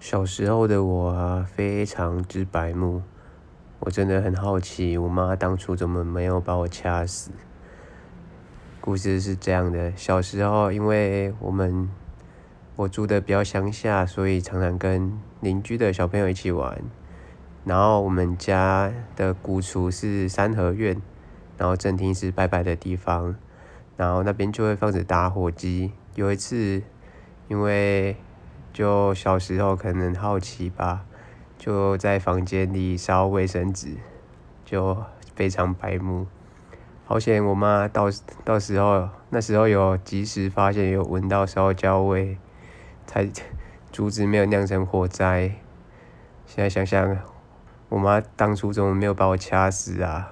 小时候的我啊，非常之白目，我真的很好奇，我妈当初怎么没有把我掐死？故事是这样的：小时候，因为我们我住的比较乡下，所以常常跟邻居的小朋友一起玩。然后我们家的古厝是三合院，然后正厅是拜拜的地方，然后那边就会放着打火机。有一次，因为就小时候可能好奇吧，就在房间里烧卫生纸，就非常白目。好险我妈到到时候那时候有及时发现，有闻到烧焦味，才阻止没有酿成火灾。现在想想，我妈当初怎么没有把我掐死啊？